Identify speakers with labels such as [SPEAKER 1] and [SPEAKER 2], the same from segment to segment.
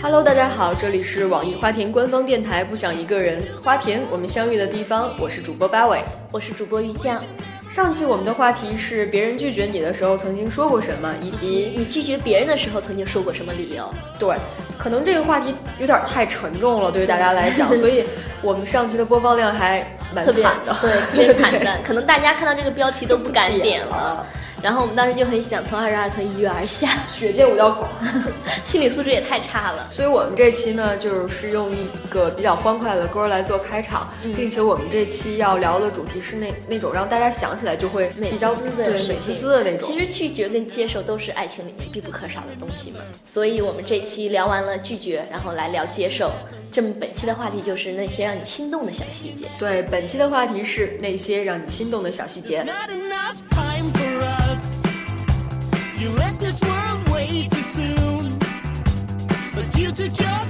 [SPEAKER 1] Hello，大家好，这里是网易花田官方电台《不想一个人》，花田我们相遇的地方，我是主播八尾。
[SPEAKER 2] 我是主播于酱。
[SPEAKER 1] 上期我们的话题是别人拒绝你的时候曾经说过什么，以及
[SPEAKER 2] 你拒绝别人的时候曾经说过什么理由？
[SPEAKER 1] 对，可能这个话题有点太沉重了，对于大家来讲，所以我们上期的播放量还蛮惨的，
[SPEAKER 2] 对，特别惨的，可能大家看到这个标题都不敢
[SPEAKER 1] 点
[SPEAKER 2] 点了。然后我们当时就很想从二十二层一跃而下，
[SPEAKER 1] 血溅五道口。
[SPEAKER 2] 心理素质也太差了。
[SPEAKER 1] 所以我们这期呢，就是用一个比较欢快的歌来做开场，
[SPEAKER 2] 嗯
[SPEAKER 1] 并且我们这期要聊的主题是那那种让大家想起来就会
[SPEAKER 2] 美
[SPEAKER 1] 比较
[SPEAKER 2] 滋滋的
[SPEAKER 1] 对美滋滋的那种。
[SPEAKER 2] 其实拒绝跟接受都是爱情里面必不可少的东西嘛。所以我们这期聊完了拒绝，然后来聊接受。这么本期的话题就是那些让你心动的小细节。
[SPEAKER 1] 对，本期的话题是那些让你心动的小细节。
[SPEAKER 3] Not You left this world way too soon. But you took your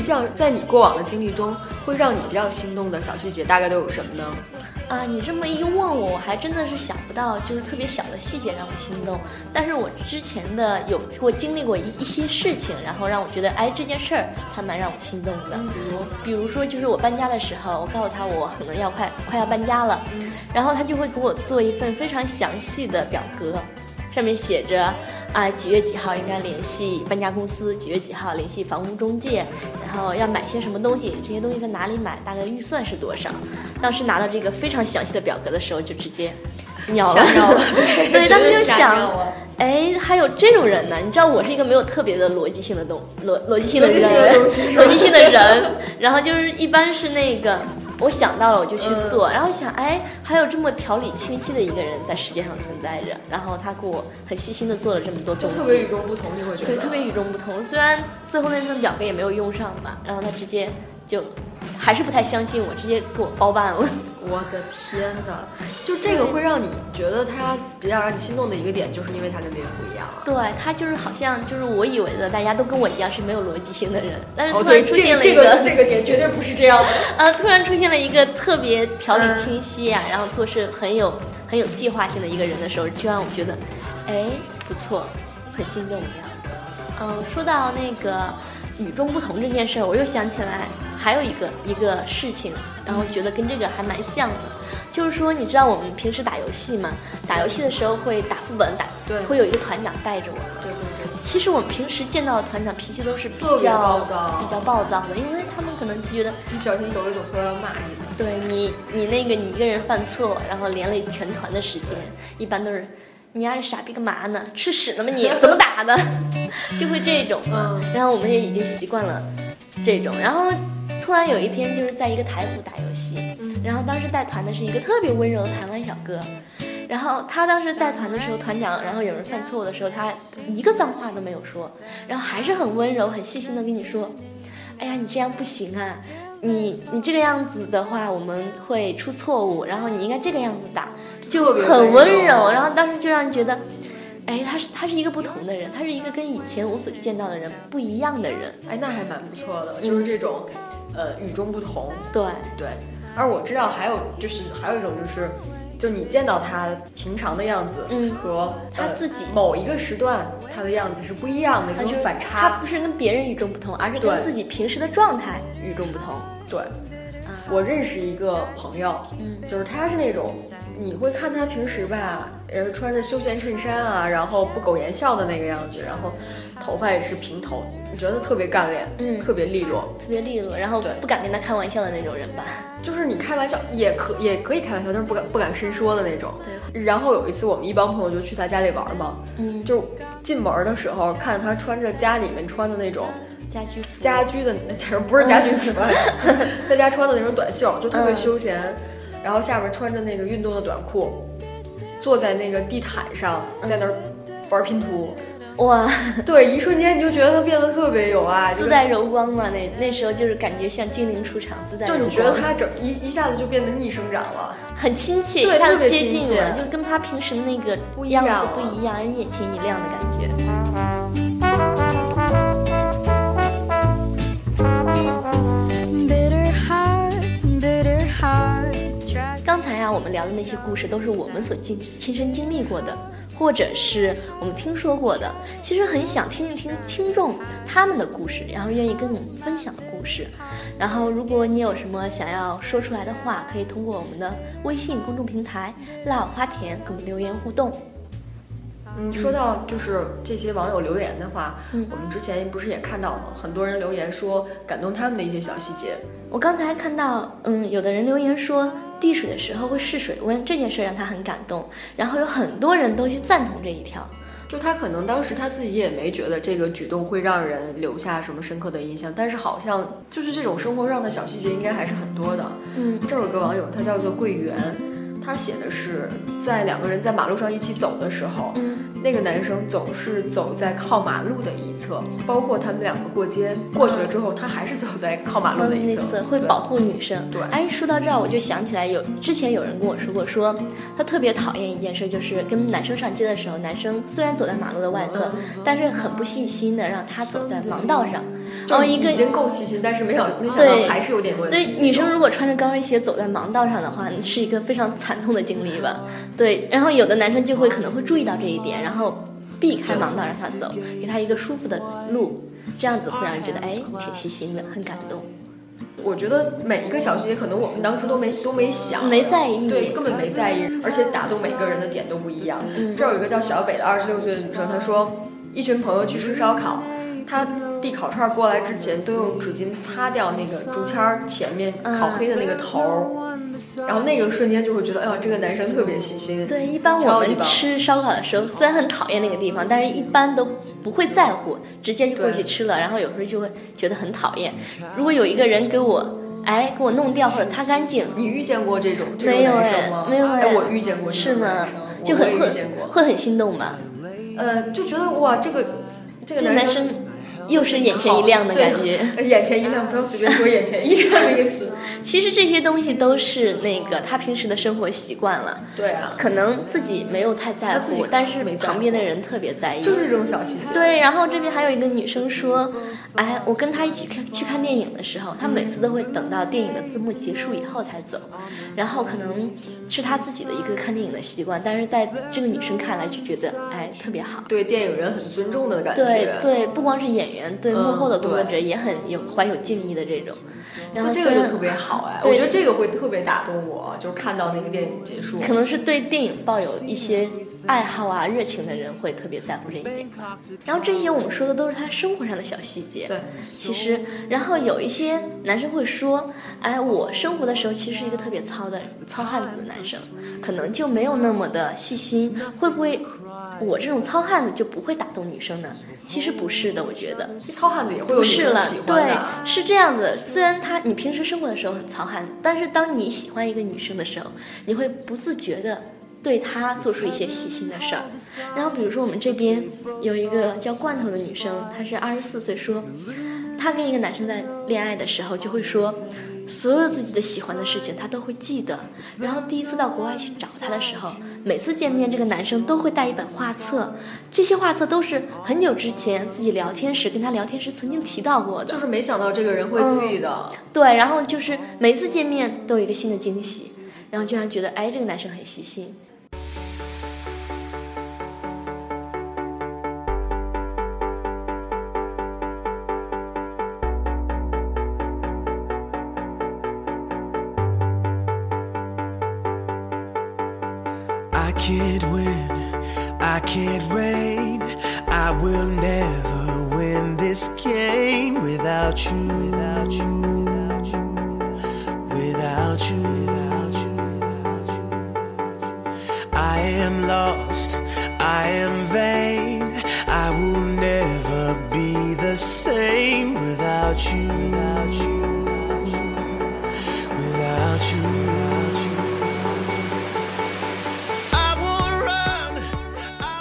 [SPEAKER 1] 于酱，在你过往的经历中，会让你比较心动的小细节大概都有什么呢？
[SPEAKER 2] 啊，你这么一问我，我还真的是想不到，就是特别小的细节让我心动。但是我之前的有过经历过一一些事情，然后让我觉得，哎，这件事儿还蛮让我心动的。比如，比如说就是我搬家的时候，我告诉他我可能要快快要搬家了，然后他就会给我做一份非常详细的表格，上面写着啊几月几号应该联系搬家公司，几月几号联系房屋中介，然后要买些什么东西，这些东西在哪里买，大概预算是多少。当时拿到这个非常详细的表格的时候，就直接尿了，
[SPEAKER 1] 了 对
[SPEAKER 2] 对，当时就想哎，还有这种人呢？你知道我是一个没有特别的逻辑性的东逻逻辑性的人，逻辑性的人，然后就是一般是那个。我想到了，我就去做，
[SPEAKER 1] 嗯。
[SPEAKER 2] 然后想，哎，还有这么条理清晰的一个人在世界上存在着，然后他给我很细心的做了这么多东西，
[SPEAKER 1] 特别与众不同，你会觉得。
[SPEAKER 2] 对，特别与众不同。虽然最后那份表格也没有用上吧，然后他直接就还是不太相信我，直接给我包办了。
[SPEAKER 1] 我的天哪！就这个会让你觉得他比较让你心动的一个点，就是因为他跟别人不一样啊。
[SPEAKER 2] 对他就是好像就是我以为的，大家都跟我一样是没有逻辑性的人，但是突然出现了一
[SPEAKER 1] 这个这个点绝对不是这样的。
[SPEAKER 2] 啊，突然出现了一个特别条理
[SPEAKER 1] 嗯
[SPEAKER 2] 清晰啊，然后做事很有很有计划性的一个人的时候，就让我觉得，哎，不错，很心动的样子。嗯，说到那个与众不同这件事儿，我又想起来还有一个一个事情，然后觉得跟这个还蛮像的，就是说，你知道我们平时打游戏嘛，打游戏的时候会打副本，打
[SPEAKER 1] 对
[SPEAKER 2] 会有一个团长带着我们。
[SPEAKER 1] 对对对。
[SPEAKER 2] 其实我们平时见到的团长脾气都是比较
[SPEAKER 1] 暴躁
[SPEAKER 2] 比较暴躁的，因为他们可能就觉得
[SPEAKER 1] 一不小心走一走错要骂你。
[SPEAKER 2] 对你，你那个你一个人犯错，然后连累全团的时间，一般都是你丫是傻逼干嘛呢？吃屎呢吗你？怎么打的？就会这种然后我们也已经习惯了这种，然后突然有一天就是在一个台服打游戏，然后当时带团的是一个特别温柔的台湾小哥。然后他当时带团的时候，团长，然后有人犯错误的时候，他一个脏话都没有说，然后还是很温柔、很细心的跟你说：“哎呀，你这样不行啊，你你这个样子的话，我们会出错误，然后你应该这个样子打，就很
[SPEAKER 1] 温柔。
[SPEAKER 2] 然后当时就让人觉得，哎，他是他是一个不同的人，他是一个跟以前我所见到的人不一样的人。
[SPEAKER 1] 哎，那还蛮不错的，就是这种，呃，与众不同。
[SPEAKER 2] 对，
[SPEAKER 1] 对，而我知道还有就是还有一种就是，就你见到他平常的样子，
[SPEAKER 2] 嗯
[SPEAKER 1] 和呃
[SPEAKER 2] 他自己
[SPEAKER 1] 某一个时段他的样子是不一样的，这种反
[SPEAKER 2] 差他。不是跟别人与众不同，而是跟自己平时的状态与众不同。
[SPEAKER 1] 对，我认识一个朋友，
[SPEAKER 2] 嗯
[SPEAKER 1] 就是他是那种，你会看他平时吧，呃，穿着休闲衬衫啊，然后不苟言笑的那个样子，然后头发也是平头，你觉得特别干练，
[SPEAKER 2] 嗯
[SPEAKER 1] 特别利落。
[SPEAKER 2] 特别利落，然后
[SPEAKER 1] 对
[SPEAKER 2] 不敢跟他开玩笑的那种人吧。
[SPEAKER 1] 就是你开玩笑也可也可以开玩笑，但是不敢不敢深说的那种。
[SPEAKER 2] 对。
[SPEAKER 1] 然后有一次我们一帮朋友就去他家里玩嘛，
[SPEAKER 2] 嗯，
[SPEAKER 1] 就进门的时候看着他穿着家里面穿的那种
[SPEAKER 2] 家居服
[SPEAKER 1] 家居的，其 实不是家居服，在家穿的那种短袖，就特别
[SPEAKER 2] 嗯
[SPEAKER 1] 休闲，然后下边穿着那个运动的短裤，坐在那个地毯上，在那儿玩拼图。
[SPEAKER 2] 哇，
[SPEAKER 1] 对，一瞬间你就觉得他变得特别有爱，
[SPEAKER 2] 自带柔光嘛。那那时候就是感觉像精灵出场，自带柔光。
[SPEAKER 1] 就你觉得他整一一下子就变得逆生长了，
[SPEAKER 2] 很亲切，
[SPEAKER 1] 对，特别
[SPEAKER 2] 接近
[SPEAKER 1] 切，
[SPEAKER 2] 就跟他平时那个
[SPEAKER 1] 不
[SPEAKER 2] 样子不一样，人眼前一亮的感觉。我们聊的那些故事都是我们所经亲身经历过的，或者是我们听说过的。其实很想听一听听众他们的故事，然后愿意跟我们分享的故事。然后，如果你有什么想要说出来的话，可以通过我们的微信公众平台“辣花田”给我们留言互动。
[SPEAKER 1] 嗯，说到就是这些网友留言的话，嗯，我们之前不是也看到了很多人留言说感动他们的一些小细节。
[SPEAKER 2] 我刚才看到，嗯，有的人留言说递水的时候会试水温，这件事让他很感动。然后有很多人都去赞同这一条，
[SPEAKER 1] 就他可能当时他自己也没觉得这个举动会让人留下什么深刻的印象，但是好像就是这种生活上的小细节应该还是很多的。
[SPEAKER 2] 嗯，
[SPEAKER 1] 这有个网友，他叫做桂圆。他写的是，在两个人在马路上一起走的时候，
[SPEAKER 2] 嗯，
[SPEAKER 1] 那个男生总是走在靠马路的一侧，包括他们两个过街过去了之后，他还是走在靠马路的一侧，
[SPEAKER 2] 会保护女生。
[SPEAKER 1] 对，
[SPEAKER 2] 哎，说到这儿，我就想起来有之前有人跟我说过，说他特别讨厌一件事，就是跟男生上街的时候，男生虽然走在马路的外侧，但是很不细心的让他走在盲道上。
[SPEAKER 1] 就一个已经够细心，但是没有没想到还是有点问
[SPEAKER 2] 题。对，女生如果穿着高跟鞋走在盲道上的话，是一个非常惨痛的经历吧。对，然后有的男生就会可能会注意到这一点，然后避开盲道让他走，给他一个舒服的路，这样子会让人觉得哎挺细心的，很感动。
[SPEAKER 1] 我觉得每一个小细节可能我们当时都没都没想，
[SPEAKER 2] 没在意，
[SPEAKER 1] 对，根本没在意，而且打动每个人的点都不一样。这有一个叫小北的二十六岁的女生，她说一群朋友去吃烧烤。他递烤串过来之前，都用纸巾擦掉那个竹签前面烤黑的那个头儿，然后那个瞬间就会觉得，哎呀，这个男生特别细心。
[SPEAKER 2] 对，一般我们吃烧烤的时候，虽然很讨厌那个地方，但是一般都不会在乎，直接就过去吃了。然后有时候就会觉得很讨厌。如果有一个人给我，哎，给我弄掉或者擦干净，
[SPEAKER 1] 你遇见过这种这种男生吗？
[SPEAKER 2] 没有哎，
[SPEAKER 1] 我遇见过，
[SPEAKER 2] 是吗？
[SPEAKER 1] 就
[SPEAKER 2] 很
[SPEAKER 1] 会，
[SPEAKER 2] 会很心动吧？
[SPEAKER 1] 呃，就觉得哇，这个这个
[SPEAKER 2] 男生。又是眼前一亮的感觉，
[SPEAKER 1] 眼前一亮，不要随便说眼前一亮这个词。
[SPEAKER 2] 其实这些东西都是那个他平时的生活习惯了。
[SPEAKER 1] 对啊，
[SPEAKER 2] 可能自己没有太在乎，但是旁边的人特别在意。
[SPEAKER 1] 就是这种小细节。
[SPEAKER 2] 对，然后这边还有一个女生说，哎，我跟他一起看去看电影的时候，他每次都会等到电影的字幕结束以后才走，然后可能是他自己的一个看电影的习惯，但是在这个女生看来就觉得哎特别好。
[SPEAKER 1] 对电影人很尊重的感觉。
[SPEAKER 2] 对对，不光是演员。对幕后的工作者也很有怀有敬意的这种，然后
[SPEAKER 1] 这个就特别好哎，我觉得这个会特别打动我，就是看到那个电影结束，
[SPEAKER 2] 可能是对电影抱有一些爱好啊热情的人会特别在乎这一点。然后这些我们说的都是他生活上的小细节，
[SPEAKER 1] 对，
[SPEAKER 2] 其实然后有一些男生会说，哎，我生活的时候其实是一个特别糙的糙汉子的男生，可能就没有那么的细心，会不会？我这种糙汉子就不会打动女生呢？其实不是的，我觉得
[SPEAKER 1] 糙汉子也会有女生喜
[SPEAKER 2] 欢的。对，是这样子。虽然他你平时生活的时候很糙汉，但是当你喜欢一个女生的时候，你会不自觉的对她做出一些细心的事儿。然后比如说我们这边有一个叫罐头的女生，她是二十四岁，说她跟一个男生在恋爱的时候就会说。所有自己的喜欢的事情，他都会记得。然后第一次到国外去找他的时候，每次见面，这个男生都会带一本画册，这些画册都是很久之前自己聊天时跟他聊天时曾经提到过的。
[SPEAKER 1] 就是没想到这个人会记得。
[SPEAKER 2] 对，然后就是每次见面都有一个新的惊喜，然后就让觉得，哎，这个男生很细心。
[SPEAKER 3] Can't win, I can't reign. I will never win this game without you, without you, without you, without you, without you. I am lost, I am vain. I will never be the same without you, without you,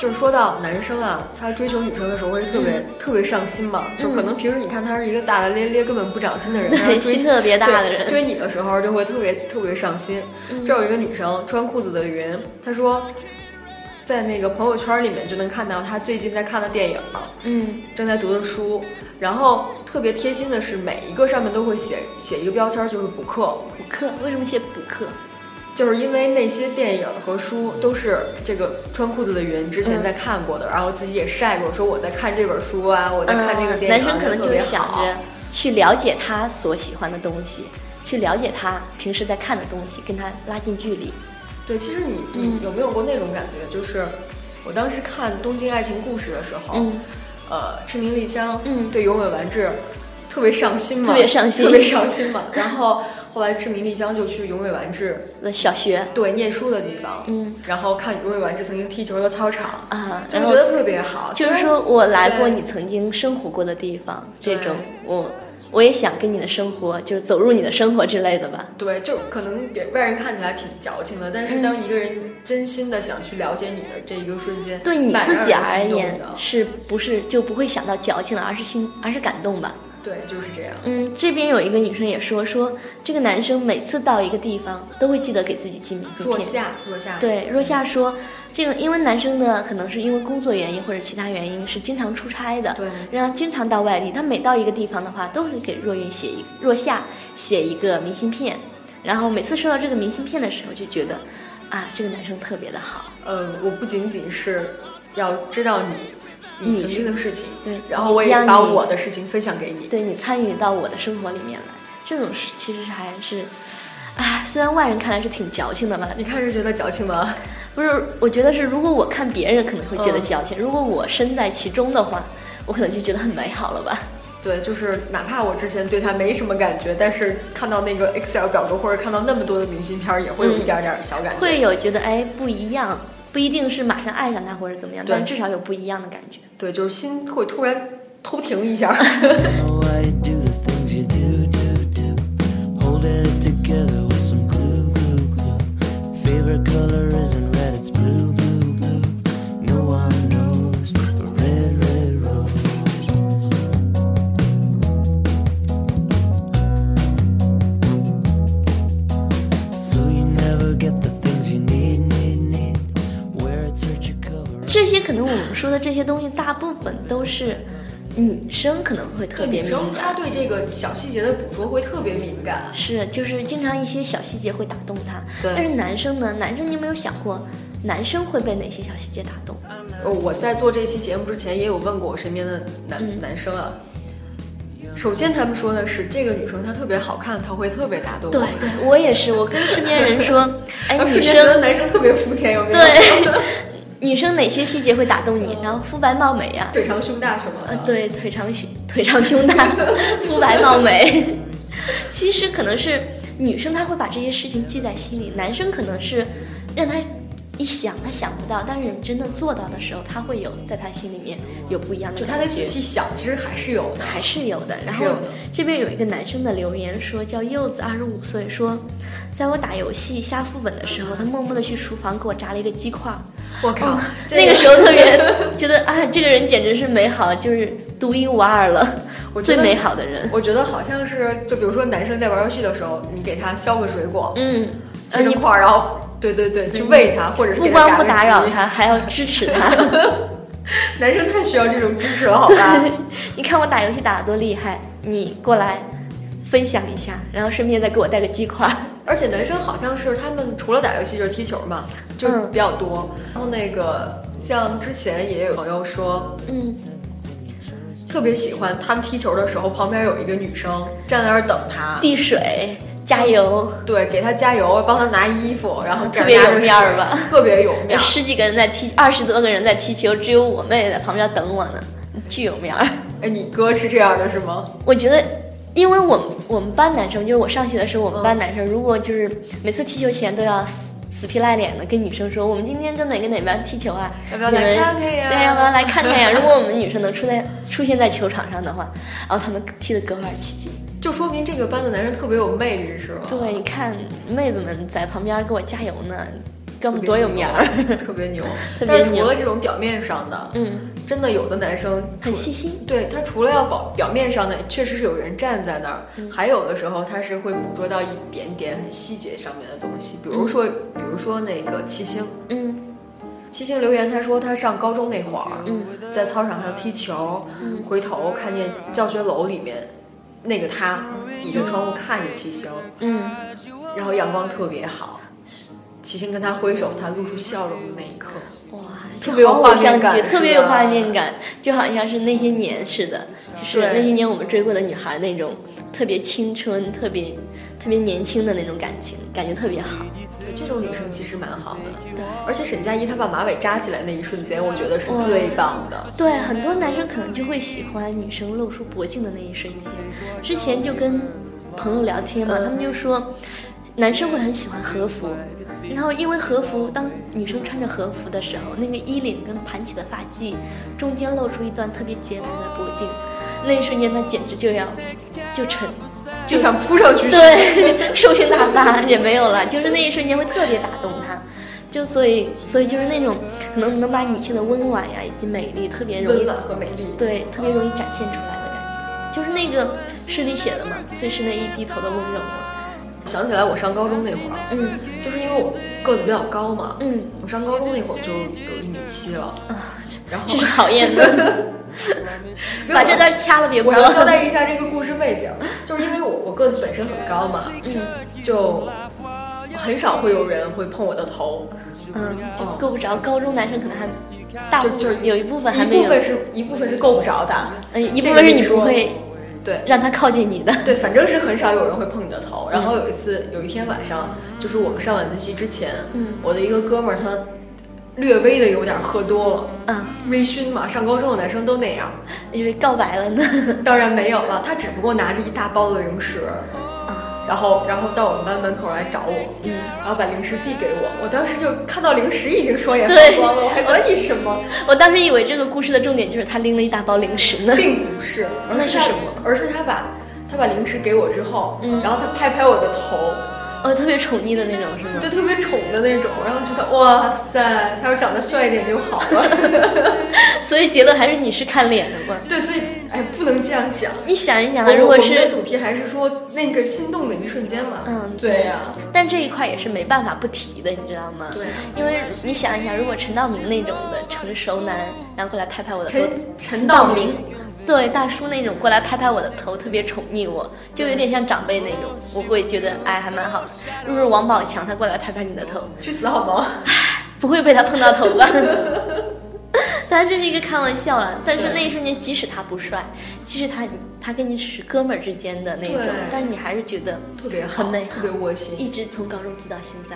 [SPEAKER 1] 就是说到男生啊，他追求女生的时候会特别、特别上心嘛，就可能平时你看他是一个大大咧咧、根本不长心的人，但
[SPEAKER 2] 对
[SPEAKER 1] 是追
[SPEAKER 2] 心特别大的人
[SPEAKER 1] 追你的时候就会特别特别上心。这有一个女生穿裤子的云，她说，在那个朋友圈里面就能看到她最近在看的电影，
[SPEAKER 2] 嗯
[SPEAKER 1] 正在读的书，然后特别贴心的是每一个上面都会写写一个标签，就是补课。
[SPEAKER 2] 补课为什么写补课？
[SPEAKER 1] 就是因为那些电影和书都是这个穿裤子的云之前在看过的，然后自己也晒过，说我在看这本书啊，我在看这个
[SPEAKER 2] 嗯
[SPEAKER 1] 电影啊，
[SPEAKER 2] 男生可能就是想着去了解他所喜欢的东西，去了解他平时在看的东西，跟他拉近距离。
[SPEAKER 1] 对，其实你你有没有过那种感觉？就是我当时看《东京爱情故事》的时候，
[SPEAKER 2] 嗯
[SPEAKER 1] 呃，赤名莉香，
[SPEAKER 2] 嗯
[SPEAKER 1] 对永尾完治特别上心嘛，
[SPEAKER 2] 特别上心
[SPEAKER 1] 特别上心嘛。然后后来赤名丽江就去永尾完治
[SPEAKER 2] 的小学，
[SPEAKER 1] 对念书的地方，
[SPEAKER 2] 嗯
[SPEAKER 1] 然后看永尾完治曾经踢球的操场，
[SPEAKER 2] 啊，然
[SPEAKER 1] 觉得特别好。
[SPEAKER 2] 就是说我来过你曾经生活过的地方，这种我我也想跟你的生活，就是走入你的生活之类的吧。
[SPEAKER 1] 对，就可能别外人看起来挺矫情的，但是当一个人真心的想去了解你的这一个瞬间，
[SPEAKER 2] 对你自己而言，是不是就不会想到矫情了，而是心，而是感动吧？
[SPEAKER 1] 对，就是这样。
[SPEAKER 2] 嗯，这边有一个女生也说，说这个男生每次到一个地方都会记得给自己寄明信片。
[SPEAKER 1] 若夏，若夏，
[SPEAKER 2] 对，若夏说，这个因为男生呢，可能是因为工作原因或者其他原因，是经常出差的，
[SPEAKER 1] 对
[SPEAKER 2] 然后经常到外地。他每到一个地方的话，都会给若云写一若夏写一个明信片，然后每次收到这个明信片的时候，就觉得啊，这个男生特别的好。
[SPEAKER 1] 嗯，我不仅仅是要知道你你
[SPEAKER 2] 你
[SPEAKER 1] 曾经的事情，
[SPEAKER 2] 对
[SPEAKER 1] 然后我也把我的事情分享给你。
[SPEAKER 2] 对你参与到我的生活里面来，这种事其实还是，啊，虽然外人看来是挺矫情的吧，
[SPEAKER 1] 你看是觉得矫情吗？
[SPEAKER 2] 不是，我觉得是，如果我看别人可能会觉得
[SPEAKER 1] 嗯
[SPEAKER 2] 矫情，如果我身在其中的话，我可能就觉得很美好了吧。
[SPEAKER 1] 对，就是哪怕我之前对他没什么感觉，但是看到那个 Excel 表格或者看到那么多的明信片儿，也会有一点点儿小感觉。
[SPEAKER 2] 会有觉得哎不一样，不一定是马上爱上他或者怎么样，
[SPEAKER 1] 对
[SPEAKER 2] 但至少有不一样的感觉。
[SPEAKER 1] 对，就是心会突然偷停一下。
[SPEAKER 4] know why you do the things you do, do, do. Holding it together with some glue, glue, glue. Favorite color isn't red, it's blue.
[SPEAKER 2] 这些可能我们说的这些东西，大部分都是女生可能会特别敏感
[SPEAKER 1] 女生她。对这个小细节的捕捉会特别敏感。
[SPEAKER 2] 是，就是经常一些小细节会打动他。
[SPEAKER 1] 对
[SPEAKER 2] 但是男生呢？男生你有没有想过，男生会被哪些小细节打动？
[SPEAKER 1] 呃我在做这期节目之前也有问过我身边的男、
[SPEAKER 2] 嗯
[SPEAKER 1] 男生啊。首先，他们说的是这个女生她特别好看，她会特别打动我。
[SPEAKER 2] 对对，我也是。我跟身边人说，哎，
[SPEAKER 1] 然后
[SPEAKER 2] 女
[SPEAKER 1] 瞬间觉得
[SPEAKER 2] 生
[SPEAKER 1] 男生特别肤浅，有没有？
[SPEAKER 2] 对，女生哪些细节会打动你？然后肤白貌美呀、
[SPEAKER 1] 腿长胸大什么的。
[SPEAKER 2] 呃，对，腿长胸腿长胸大，肤白貌美。其实可能是女生她会把这些事情记在心里，男生可能是让他一想他想不到，但是你真的做到的时候，他会有在他心里面有不一样的
[SPEAKER 1] 就他得
[SPEAKER 2] 感觉
[SPEAKER 1] 仔细想，其实还是有的。
[SPEAKER 2] 还是有的。然后这边有一个男生的留言说，叫柚子二十五岁，说在我打游戏下副本的时候，他默默的去厨房给我炸了一个鸡块儿。
[SPEAKER 1] 我靠，
[SPEAKER 2] 哦那个时候特别觉得啊，这个人简直是美好，就是独一无二了，
[SPEAKER 1] 我
[SPEAKER 2] 最美好的人。
[SPEAKER 1] 我觉得好像是，就比如说男生在玩游戏的时候，你给他削个水果，
[SPEAKER 2] 嗯，
[SPEAKER 1] 切成块，然后对对对，去喂他，或者是
[SPEAKER 2] 不光不打扰。他，还要支持他。
[SPEAKER 1] 男生太需要这种支持了，好吧？
[SPEAKER 2] 你看我打游戏打得多厉害，你过来分享一下，然后顺便再给我带个鸡块儿。
[SPEAKER 1] 而且男生好像是他们除了打游戏就是踢球嘛，就是
[SPEAKER 2] 嗯
[SPEAKER 1] 比较多。然后那个像之前也有朋友说，
[SPEAKER 2] 嗯，
[SPEAKER 1] 特别喜欢他们踢球的时候，旁边有一个女生站在那儿等他，
[SPEAKER 2] 递水，加油。
[SPEAKER 1] 对，给他加油，帮他拿衣服，然后
[SPEAKER 2] 特别有面儿吧
[SPEAKER 1] 特别有面儿。
[SPEAKER 2] 十几个人在踢，二十多个人在踢球，只有我妹在旁边等我呢，巨有面儿。
[SPEAKER 1] 哎，你哥是这样的是吗？
[SPEAKER 2] 我觉得，因为我们我们班男生，就是我上学的时候，我们班男生如果就是每次踢球前都要死死皮赖脸的跟女生说，我们今天跟哪个哪班踢球啊？
[SPEAKER 1] 要不要来看看呀
[SPEAKER 2] 对，要不要来看看呀？如果我们女生能出在出现在球场上的话，然后他们踢的格外起劲。
[SPEAKER 1] 就说明这个班的男生特别有魅力，是吧？
[SPEAKER 2] 对，你看妹子们在旁边给我加油呢，哥们多有面儿，
[SPEAKER 1] 特别牛。但是除了这种表面上的，
[SPEAKER 2] 嗯，
[SPEAKER 1] 真的有的男生
[SPEAKER 2] 很细心。
[SPEAKER 1] 对他除了要保表面上的，确实是有人站在那儿，
[SPEAKER 2] 嗯。
[SPEAKER 1] 还有的时候他是会捕捉到一点点很细节上面的东西，比如说，比如说那个七星，
[SPEAKER 2] 嗯。
[SPEAKER 1] 七星留言他说他上高中那会儿，
[SPEAKER 2] 嗯。
[SPEAKER 1] 在操场上踢球，
[SPEAKER 2] 嗯。
[SPEAKER 1] 回头看见教学楼里面那个他倚着窗户看着七星，
[SPEAKER 2] 嗯，
[SPEAKER 1] 然后阳光特别好，七星跟他挥手，他露出笑容的那一刻，
[SPEAKER 2] 哇，
[SPEAKER 1] 特别有画面感，
[SPEAKER 2] 特别有画面感，就好像是那些年似的，就是那些年我们追过的女孩那种特别青春、特别特别年轻的那种感情，感觉特别好。
[SPEAKER 1] 这种女生其实蛮好的。
[SPEAKER 2] 对
[SPEAKER 1] 而且沈佳宜她把马尾扎起来那一瞬间，我觉得是最棒的。
[SPEAKER 2] 对，很多男生可能就会喜欢女生露出脖颈的那一瞬间。之前就跟朋友聊天嘛，
[SPEAKER 1] 嗯
[SPEAKER 2] 他们就说，男生会很喜欢和服，然后因为和服，当女生穿着和服的时候，那个衣领跟盘起的发髻中间露出一段特别洁白的脖颈，那一瞬间他简直就要就沉
[SPEAKER 1] 就想扑上去，，
[SPEAKER 2] 对，兽性大发。也没有了，就是那一瞬间会特别打动他，就所以所以就是那种可能能把女性的温婉呀以及美丽特别容易
[SPEAKER 1] 温婉和美丽。
[SPEAKER 2] 对特别容易展现出来的感觉，就是那个诗里写的嘛，最是那一低头的温柔嘛，
[SPEAKER 1] 想起来我上高中那会儿，
[SPEAKER 2] 嗯
[SPEAKER 1] 就是因为我个子比较高嘛，
[SPEAKER 2] 嗯
[SPEAKER 1] 我上高中那会儿就有一米七了，
[SPEAKER 2] 啊，
[SPEAKER 1] 然后
[SPEAKER 2] 这是讨厌的，把这段掐了别播
[SPEAKER 1] 我。要交代一下这个故事背景，就是因为我我个子本身很高嘛，
[SPEAKER 2] 嗯
[SPEAKER 1] 就很少会有人会碰我的头，
[SPEAKER 2] 嗯，就够不着。高中男生可能还大部
[SPEAKER 1] 就就
[SPEAKER 2] 有一部分还没有，
[SPEAKER 1] 一部分是一部分是够不着的，
[SPEAKER 2] 嗯，一部分是你不会
[SPEAKER 1] 对。
[SPEAKER 2] 让他靠近你的。
[SPEAKER 1] 对，反正是很少有人会碰你的头。然
[SPEAKER 2] 嗯
[SPEAKER 1] 后有一次，有一天晚上，就是我们上晚自习之前，
[SPEAKER 2] 嗯
[SPEAKER 1] 我的一个哥们儿他略微的有点喝多了，
[SPEAKER 2] 嗯，
[SPEAKER 1] 微醺嘛，上高中的男生都那样。
[SPEAKER 2] 因为告白了呢。
[SPEAKER 1] 当然没有了，他只不过拿着一大包的零食，然后然后到我们班门口来找我，
[SPEAKER 2] 嗯，
[SPEAKER 1] 然后把零食递给我。我当时就看到零食已经双眼放
[SPEAKER 2] 对
[SPEAKER 1] 光了，我还问什么？
[SPEAKER 2] 我当时以为这个故事的重点就是他拎了一大包零食呢。
[SPEAKER 1] 并不是，而是
[SPEAKER 2] 是什么
[SPEAKER 1] 而是他把他把零食给我之后，
[SPEAKER 2] 嗯
[SPEAKER 1] 然后他拍拍我的头，
[SPEAKER 2] 哦，特别宠溺的那种是吗？
[SPEAKER 1] 对特别宠的那种，然后觉得哇塞，他要长得帅一点就好了。
[SPEAKER 2] 所以结论还是你是看脸的嘛？
[SPEAKER 1] 对，所以哎，不能这样讲。
[SPEAKER 2] 你想一想如果是，
[SPEAKER 1] 主题还是说那个心动的一瞬间嘛。
[SPEAKER 2] 嗯
[SPEAKER 1] 对呀、
[SPEAKER 2] 但这一块也是没办法不提的，你知道吗？
[SPEAKER 1] 对
[SPEAKER 2] 因为你想一想，如果陈道明那种的成熟男，然后过来拍拍我的头
[SPEAKER 1] 陈，陈道明
[SPEAKER 2] 明，对大叔那种过来拍拍我的头，特别宠溺我，就有点像长辈那种，我会觉得哎还蛮好的。如果是王宝强，他过来拍拍你的头，
[SPEAKER 1] 去死好吗？
[SPEAKER 2] 不会被他碰到头吧？当然这是一个开玩笑了，但是那一瞬间，即使他不帅，即使他他跟你只是哥们儿之间的那种，但是你还是觉得
[SPEAKER 1] 特别，
[SPEAKER 2] 很美好
[SPEAKER 1] 特别窝心。
[SPEAKER 2] 一直从高中记到现在。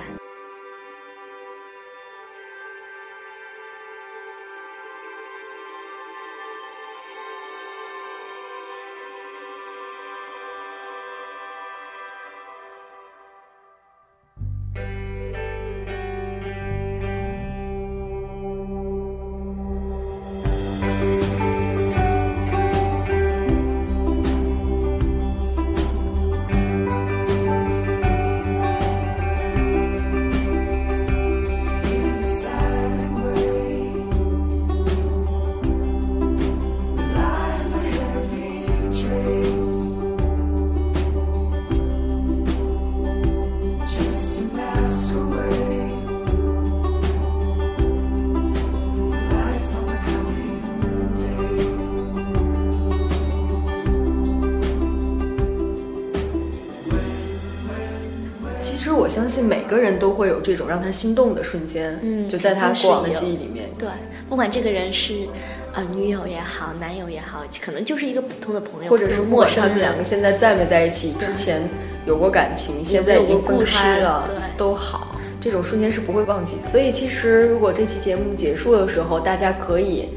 [SPEAKER 1] 信每个人都会有这种让他心动的瞬间，
[SPEAKER 2] 嗯
[SPEAKER 1] 就在他过往的记忆里面。
[SPEAKER 2] 对，不管这个人是呃女友也好，男友也好，可能就是一个普通的朋友，
[SPEAKER 1] 或者是
[SPEAKER 2] 是
[SPEAKER 1] 不管他们两个现在在没在一起，之前有过感情，现在已经分开了都好，这种瞬间是不会忘记的。所以其实如果这期节目结束的时候，大家可以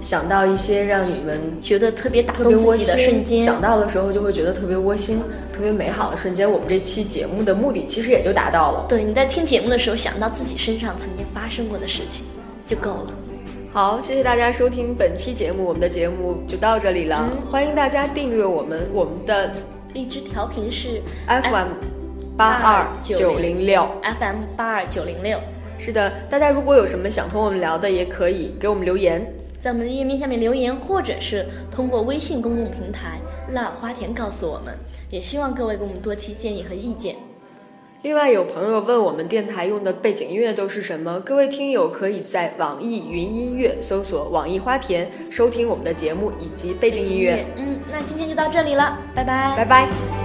[SPEAKER 1] 想到一些让你们
[SPEAKER 2] 觉得特别打动自己的，瞬间，
[SPEAKER 1] 想到的时候就会觉得特别窝心、特别美好的瞬间。我们这期节目的目的其实也就达到了。
[SPEAKER 2] 对你在听节目的时候想到自己身上曾经发生过的事情就够了。
[SPEAKER 1] 好，谢谢大家收听本期节目，我们的节目就到这里了。
[SPEAKER 2] 嗯
[SPEAKER 1] 欢迎大家订阅我们，我们的
[SPEAKER 2] 荔枝调频是
[SPEAKER 1] FM 八二九零六。
[SPEAKER 2] FM 八二九零六，
[SPEAKER 1] 是的，大家如果有什么想同我们聊的，也可以给我们留言。
[SPEAKER 2] 在我们的页面下面留言，或者是通过微信公共平台“辣花田”告诉我们。也希望各位给我们多提建议和意见。
[SPEAKER 1] 另外，有朋友问我们电台用的背景音乐都是什么？各位听友可以在网易云音乐搜索“网易花田”收听我们的节目以及背景音乐。
[SPEAKER 2] 嗯，那今天就到这里了，拜拜，
[SPEAKER 1] 拜拜。